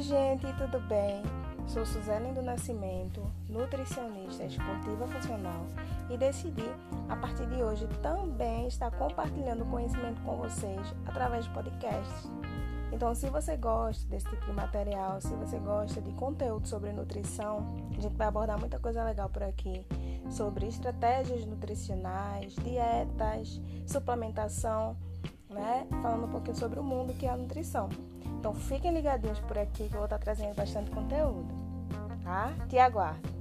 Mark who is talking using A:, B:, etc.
A: gente, tudo bem? Sou Suzane do Nascimento, nutricionista esportiva funcional e decidi, a partir de hoje, também estar compartilhando conhecimento com vocês através de podcasts. Então, se você gosta desse tipo de material, se você gosta de conteúdo sobre nutrição, a gente vai abordar muita coisa legal por aqui sobre estratégias nutricionais, dietas, suplementação, né? Falando um pouquinho sobre o mundo que é a nutrição. Então fiquem ligadinhos por aqui que eu vou estar trazendo bastante conteúdo, tá? Te aguardo.